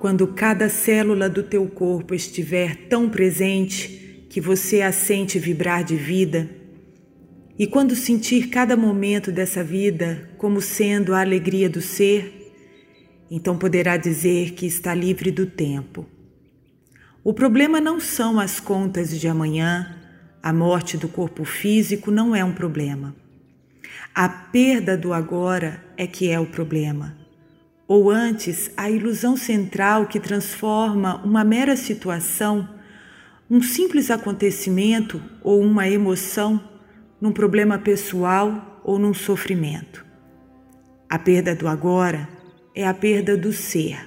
Quando cada célula do teu corpo estiver tão presente que você a sente vibrar de vida, e quando sentir cada momento dessa vida como sendo a alegria do ser, então poderá dizer que está livre do tempo. O problema não são as contas de amanhã, a morte do corpo físico não é um problema. A perda do agora é que é o problema. Ou antes, a ilusão central que transforma uma mera situação, um simples acontecimento ou uma emoção, num problema pessoal ou num sofrimento. A perda do agora é a perda do ser.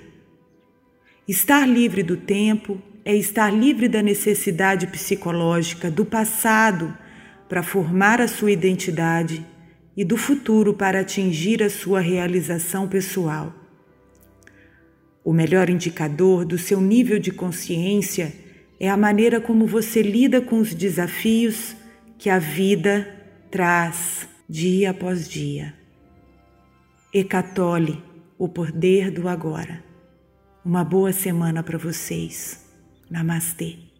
Estar livre do tempo é estar livre da necessidade psicológica do passado para formar a sua identidade e do futuro para atingir a sua realização pessoal. O melhor indicador do seu nível de consciência é a maneira como você lida com os desafios que a vida traz dia após dia. Ecatole, o poder do agora. Uma boa semana para vocês. Namastê.